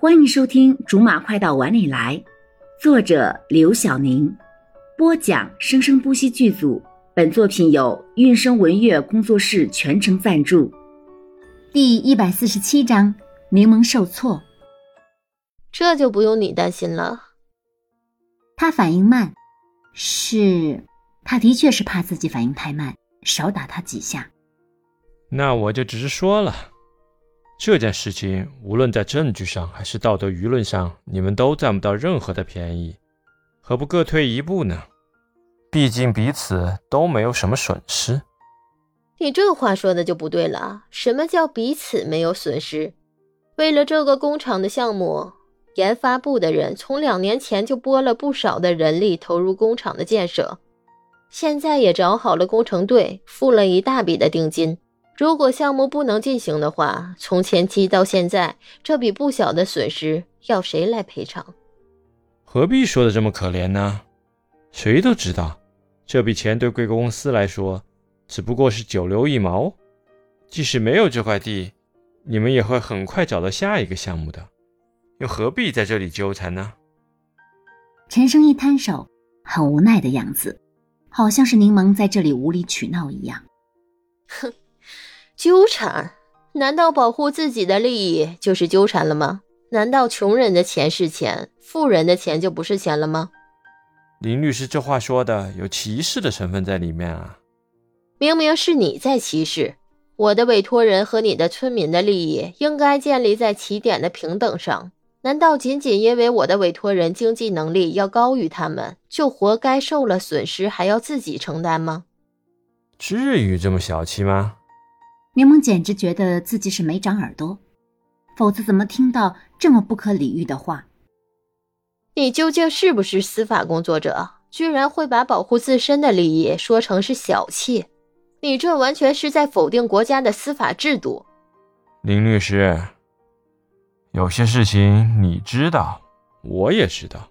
欢迎收听《竹马快到碗里来》，作者刘晓宁，播讲生生不息剧组。本作品由韵声文乐工作室全程赞助。第一百四十七章：柠檬受挫。这就不用你担心了。他反应慢，是，他的确是怕自己反应太慢，少打他几下。那我就直说了。这件事情，无论在证据上还是道德舆论上，你们都占不到任何的便宜，何不各退一步呢？毕竟彼此都没有什么损失。你这话说的就不对了。什么叫彼此没有损失？为了这个工厂的项目，研发部的人从两年前就拨了不少的人力投入工厂的建设，现在也找好了工程队，付了一大笔的定金。如果项目不能进行的话，从前期到现在，这笔不小的损失要谁来赔偿？何必说的这么可怜呢？谁都知道，这笔钱对贵公司来说只不过是九牛一毛。即使没有这块地，你们也会很快找到下一个项目的，又何必在这里纠缠呢？陈生一摊手，很无奈的样子，好像是柠檬在这里无理取闹一样。哼。纠缠？难道保护自己的利益就是纠缠了吗？难道穷人的钱是钱，富人的钱就不是钱了吗？林律师这话说的有歧视的成分在里面啊！明明是你在歧视我的委托人和你的村民的利益应该建立在起点的平等上，难道仅仅因为我的委托人经济能力要高于他们，就活该受了损失还要自己承担吗？至于这么小气吗？柠檬简直觉得自己是没长耳朵，否则怎么听到这么不可理喻的话？你究竟是不是司法工作者？居然会把保护自身的利益说成是小气？你这完全是在否定国家的司法制度。林律师，有些事情你知道，我也知道，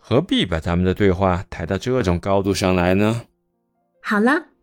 何必把咱们的对话抬到这种高度上来呢？好了。